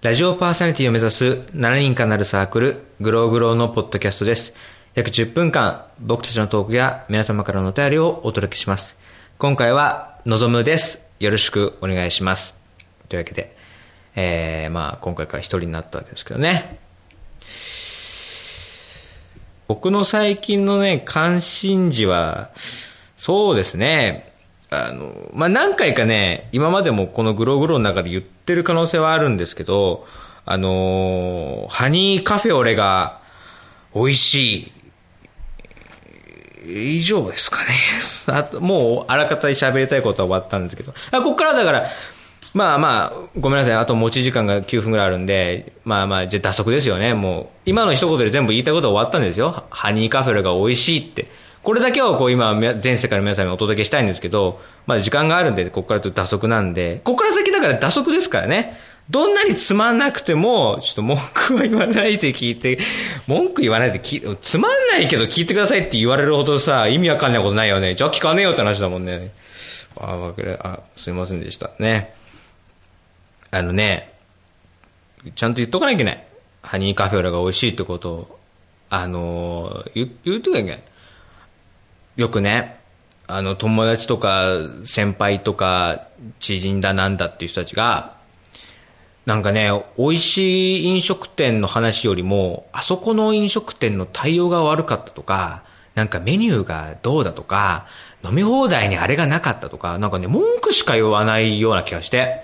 ラジオパーソナリティを目指す7人かなるサークル、グローグローのポッドキャストです。約10分間、僕たちのトークや皆様からのお便りをお届けします。今回は、のぞむです。よろしくお願いします。というわけで、えー、まあ、今回から一人になったわけですけどね。僕の最近のね、関心事は、そうですね、あの、まあ、何回かね、今までもこのグローグローの中で言っててる可能性はあるんですけど、あのー、ハニーカフェオレが美味しい。以上ですかね。あともう、あらかた喋りたいことは終わったんですけど。あ、こっからだから、まあまあ、ごめんなさい。あと持ち時間が9分ぐらいあるんで、まあまあ、じゃあ打足ですよね。もう、今の一言で全部言いたいことは終わったんですよ。ハニーカフェオレが美味しいって。これだけをこう今、全世界の皆さんにお届けしたいんですけど、まあ時間があるんで、ここからちょっと打足なんで、ここから先だから打足ですからね。どんなにつまんなくても、ちょっと文句は言わないで聞いて、文句言わないで聞つまんないけど聞いてくださいって言われるほどさ、意味わかんないことないよね。じゃあ聞かねえよって話だもんね。あ、わかる。あ、すいませんでした。ね。あのね、ちゃんと言っとかなきゃいけない。ハニーカフェオレが美味しいってことを、あの言、言っとかなきゃいけない。よくね、あの、友達とか、先輩とか、知人だなんだっていう人たちが、なんかね、美味しい飲食店の話よりも、あそこの飲食店の対応が悪かったとか、なんかメニューがどうだとか、飲み放題にあれがなかったとか、なんかね、文句しか言わないような気がして。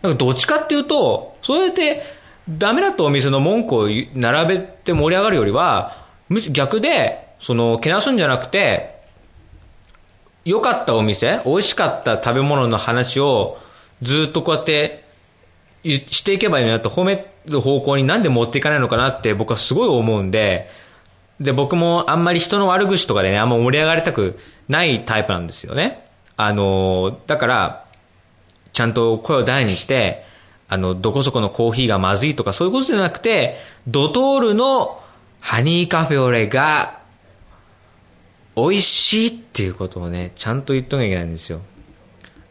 なんかどっちかっていうと、そうやって、ダメだったお店の文句を並べて盛り上がるよりは、むし逆で、その、けなすんじゃなくて、良かったお店、美味しかった食べ物の話をずっとこうやってしていけばいいなと褒める方向になんで持っていかないのかなって僕はすごい思うんで、で、僕もあんまり人の悪口とかでね、あんま盛り上がりたくないタイプなんですよね。あの、だから、ちゃんと声を大にして、あの、どこそこのコーヒーがまずいとかそういうことじゃなくて、ドトールのハニーカフェオレが美味しいっていうことをね、ちゃんと言っとなきゃいけないんですよ。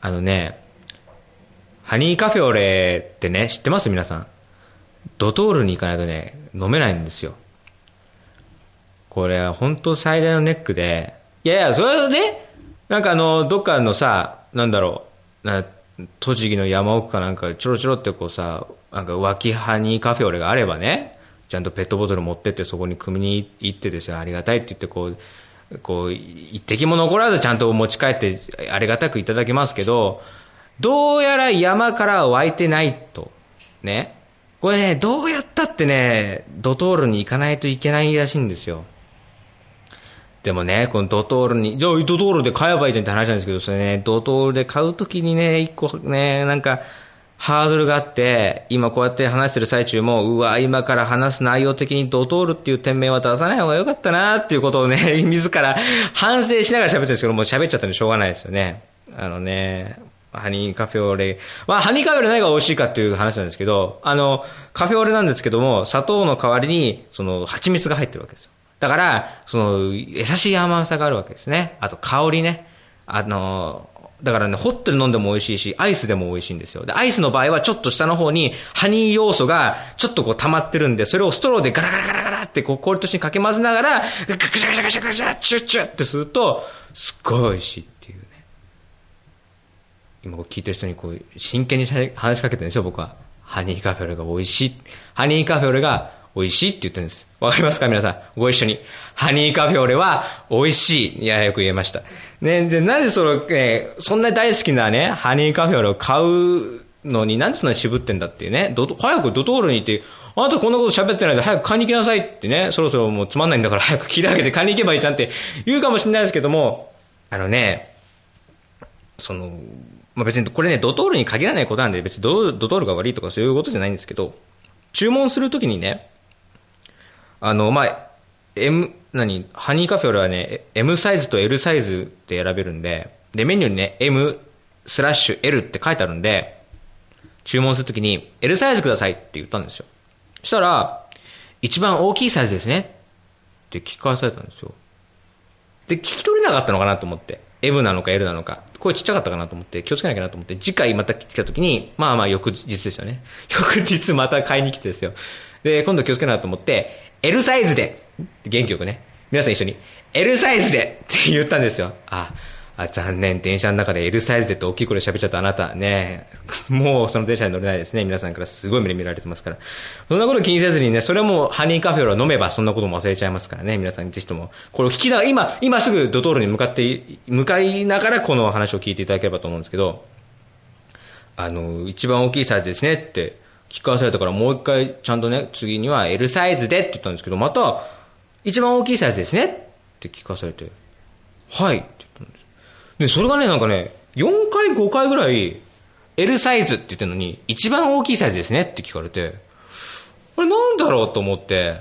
あのね、ハニーカフェオレってね、知ってます？皆さん。ドトールに行かないとね、飲めないんですよ。これは本当最大のネックで、いやいや、それで、なんかあの、どっかのさ、なんだろう、な栃木の山奥かなんかちょろちょろってこうさ、なんか脇ハニーカフェオレがあればね、ちゃんとペットボトル持ってってそこに組みに行ってですよ、ありがたいって言ってこう、こう、一滴も残らずちゃんと持ち帰ってありがたくいただきますけど、どうやら山から湧いてないと。ね。これね、どうやったってね、ドトールに行かないといけないらしいんですよ。でもね、このドトールに、じゃあドトールで買えばいいじゃんって話なんですけど、それね、ドトールで買うときにね、一個ね、なんか、ハードルがあって、今こうやって話してる最中も、うわ、今から話す内容的にドトールっていう店名は出さない方が良かったなっていうことをね、自ら反省しながら喋ってるんですけど、もう喋っちゃったんでしょうがないですよね。あのね、ハニーカフェオレ。まあ、ハニーカフェオレ何が美味しいかっていう話なんですけど、あの、カフェオレなんですけども、砂糖の代わりに、その、蜂蜜が入ってるわけですよ。だから、その、優しい甘さがあるわけですね。あと、香りね。あの、だからね、ホットで飲んでも美味しいし、アイスでも美味しいんですよ。で、アイスの場合はちょっと下の方にハニー要素がちょっとこう溜まってるんで、それをストローでガラガラガラガラってこう氷としてかけ混ぜながら、ガシャガシャガシャガシャ、チュッチュッってすると、すっごい美味しいっていうね。今こう聞いてる人にこう、真剣に話しかけてるんですよ、僕は。ハニーカフェオレが美味しい。ハニーカフェオレが美味しいって言ってるんです。わかりますか皆さん？ご一緒に。ハニーカフェオレは美味しい。いや、よく言えました。ね、で、なぜその、えー、そんな大好きなね、ハニーカフェオレを買うのになんでそんな渋ってんだっていうね。ド早くドトールに行って、あなたこんなこと喋ってないで早く買いに行きなさいってね、そろそろもうつまんないんだから早く切り上げて買いに行けばいいじゃんって言うかもしれないですけども、あのね、その、まあ、別にこれね、ドトールに限らないことなんで、別にドドトールが悪いとかそういうことじゃないんですけど、注文するときにね、あの、まあ、M、何、ハニーカフェオレはね、M サイズと L サイズで選べるんで、で、メニューにね、M スラッシュ L って書いてあるんで、注文するときに、L サイズくださいって言ったんですよ。したら、一番大きいサイズですねって聞かされたんですよ。で、聞き取れなかったのかなと思って。M なのか L なのか、声ちっちゃかったかなと思って気をつけなきゃなと思って、次回また来た時に、まあまあ翌日ですよね。翌日また買いに来てですよ。で、今度気をつけなと思って、L サイズで、元気よくね、皆さん一緒に、L サイズで。って言ったんですよ。あ、あ残念、電車の中で L サイズで。って大きい声で喋っちゃったあなた、ね、もうその電車に乗れないですね。皆さんからすごい目で見られてますから。そんなこと気にせずにね、それもうハニーカフェを飲めばそんなことも忘れちゃいますからね。皆さんぜひとも、これを聞きながら、今、今すぐドトールに向かって、向かいながらこの話を聞いていただければと思うんですけど、あの、一番大きいサイズですね。って聞かされたからもう一回ちゃんとね、次には L サイズでって言ったんですけど、また、一番大きいサイズですねって聞かされて、はいって言ったんです。で、それがね、なんかね、4回、5回ぐらい、L サイズって言ってるのに、一番大きいサイズですねって聞かれて、これなんだろうと思って、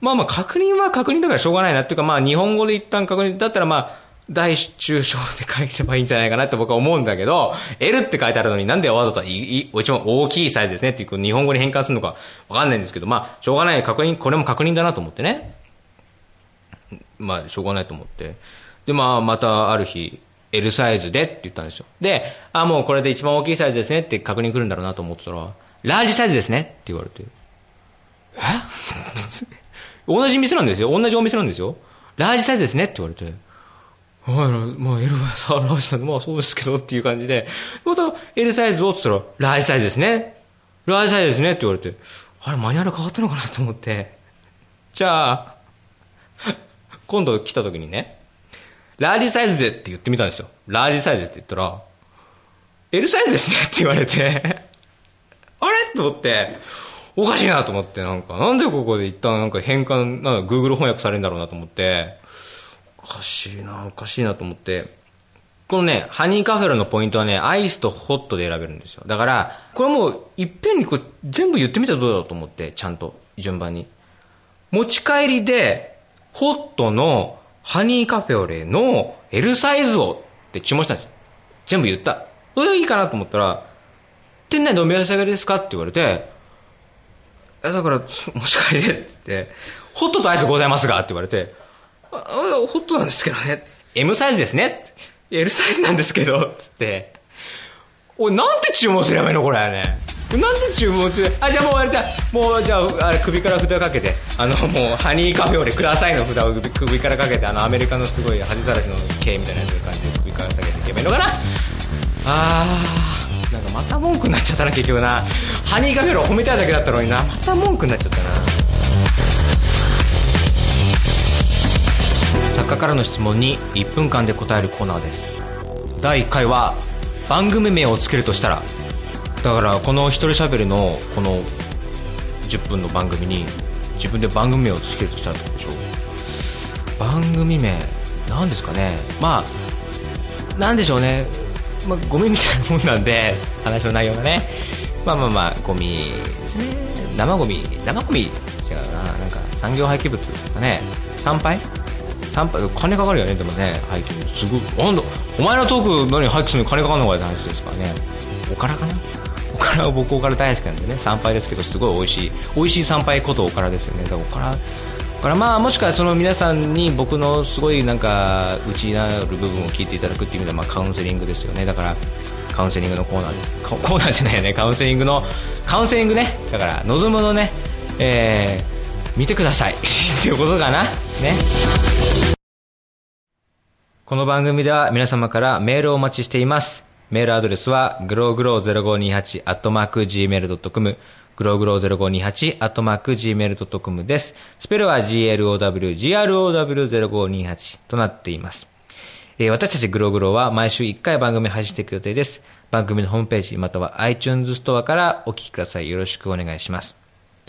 まあまあ確認は確認だからしょうがないなっていうか、まあ日本語で一旦確認、だったらまあ、大中小で書いてばいいんじゃないかなって僕は思うんだけど、L って書いてあるのになんでわざと一番大きいサイズですねっていう日本語に変換するのかわかんないんですけど、まあしょうがない確認、これも確認だなと思ってね。まあしょうがないと思って。で、まあまたある日、L サイズでって言ったんですよ。で、あ、もうこれで一番大きいサイズですねって確認来るんだろうなと思ってたら、ラージサイズですねって言われて。え？同じ店なんですよ。同じお店なんですよ。ラージサイズですねって言われて。はい、まあ L はさ、ラージなんで、まあそうですけどっていう感じで、また L サイズをって言ったら、ラージサイズですね。ラージサイズですねって言われて、あれ、マニュアル変わったのかなと思って。じゃあ、今度来た時にね、ラージサイズでって言ってみたんですよ。ラージサイズって言ったら、L サイズですねって言われて。あれ？と思って、おかしいなと思って、なんか、なんでここで一旦なんか変換、なんか Google 翻訳されるんだろうなと思って、おかしいな、おかしいなと思って、このね、ハニーカフェラのポイントはね、アイスとホットで選べるんですよ。だから、これもう、いっぺんにこれ全部言ってみたらどうだろうと思って、ちゃんと、順番に。持ち帰りで、ホットのハニーカフェオレの L サイズをって注文したんですよ。全部言った。それはいいかなと思ったら、店内でお召し上がりですかって言われて、え、だから、持ち帰りでって言って、ホットとアイスございますがって言われて、あ、ホットなんですけどね。M サイズですね。L サイズなんですけど、つって。おい、なんて注文すればいいのこれね。なんで注文する？あじゃあもうあれだもうじゃああれ首から札かけてあのもうハニーカフェオレくださいの札を首からかけてあのアメリカのすごい恥さらしの刑みたいな感じで首から下げていけばいいのかなあーなんかまた文句になっちゃったな結局なハニーカフェオレ褒めたいだけだったのになまた文句になっちゃったな家からの質問に1分間で答えるコーナーです。第1回は番組名をつけるとしたらだからこの一人しゃべりのこの10分の番組に自分で番組名をつけるとしたらどうでしょう？番組名なんですかね？まあなんでしょうね、まあ、ゴミみたいなもんなんで話の内容がね。まあまあまあゴミですね。生ゴミ生ゴミ違うな。なんか産業廃棄物ですかね。参拝参拝金かかるよね。でもね廃棄物すごい。なんだお前のトーク何廃棄するのに金かかるのかって話ですからね。おからかな？おからは僕おから大好きなんでね。参拝ですけどすごい美味しい。美味しい参拝ことおからですよね。だからおからからまあもしくはその皆さんに僕のすごいなんか内になる部分を聞いていただくっていう意味ではまあカウンセリングですよね。だからカウンセリングのコーナー。でコーナーじゃないよね。カウンセリングのカウンセリングね。だから望むのね。えー、見てくださいっていうことかなねこの番組では皆様からメールをお待ちしていますメールアドレスは、グローグロー0528アットマーク Gmail.com、グローグロー0528アットマーク Gmail.com です。スペルは GLOW、GROW0528 となっています。えー、私たちグローグローは毎週1回番組配信していく予定です。番組のホームページまたは iTunes ストアからお聞きください。よろしくお願いします。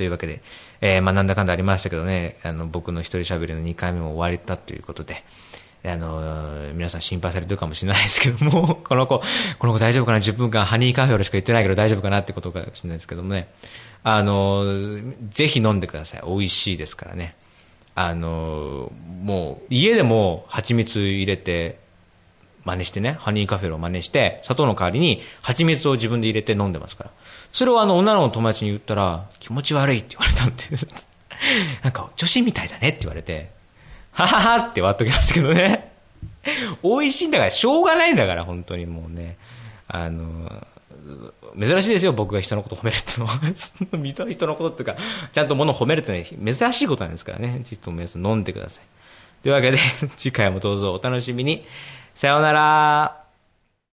というわけで、えー、まあなんだかんだありましたけどね、あの僕の一人喋りの2回目も終わりたということで、あの、皆さん心配されてるかもしれないですけども、この子、この子大丈夫かな ?10 分間ハニーカフェオレしか言ってないけど大丈夫かなってことかもしれないですけどもね。あの、ぜひ飲んでください。美味しいですからね。あの、もう、家でも蜂蜜入れて、真似してね、ハニーカフェオレを真似して、砂糖の代わりに蜂蜜を自分で入れて飲んでますから。それをあの、女の子の友達に言ったら、気持ち悪いって言われたんです、なんか、女子みたいだねって言われて、はははって割っときましたけどね。美味しいんだから、しょうがないんだから、本当にもうね。あの、珍しいですよ、僕が人のこと褒めるっていうのは。人のことっていうか、ちゃんと物を褒めるってのは珍しいことなんですからね。ちょっと皆さん飲んでください。というわけで、次回もどうぞお楽しみに。さようなら。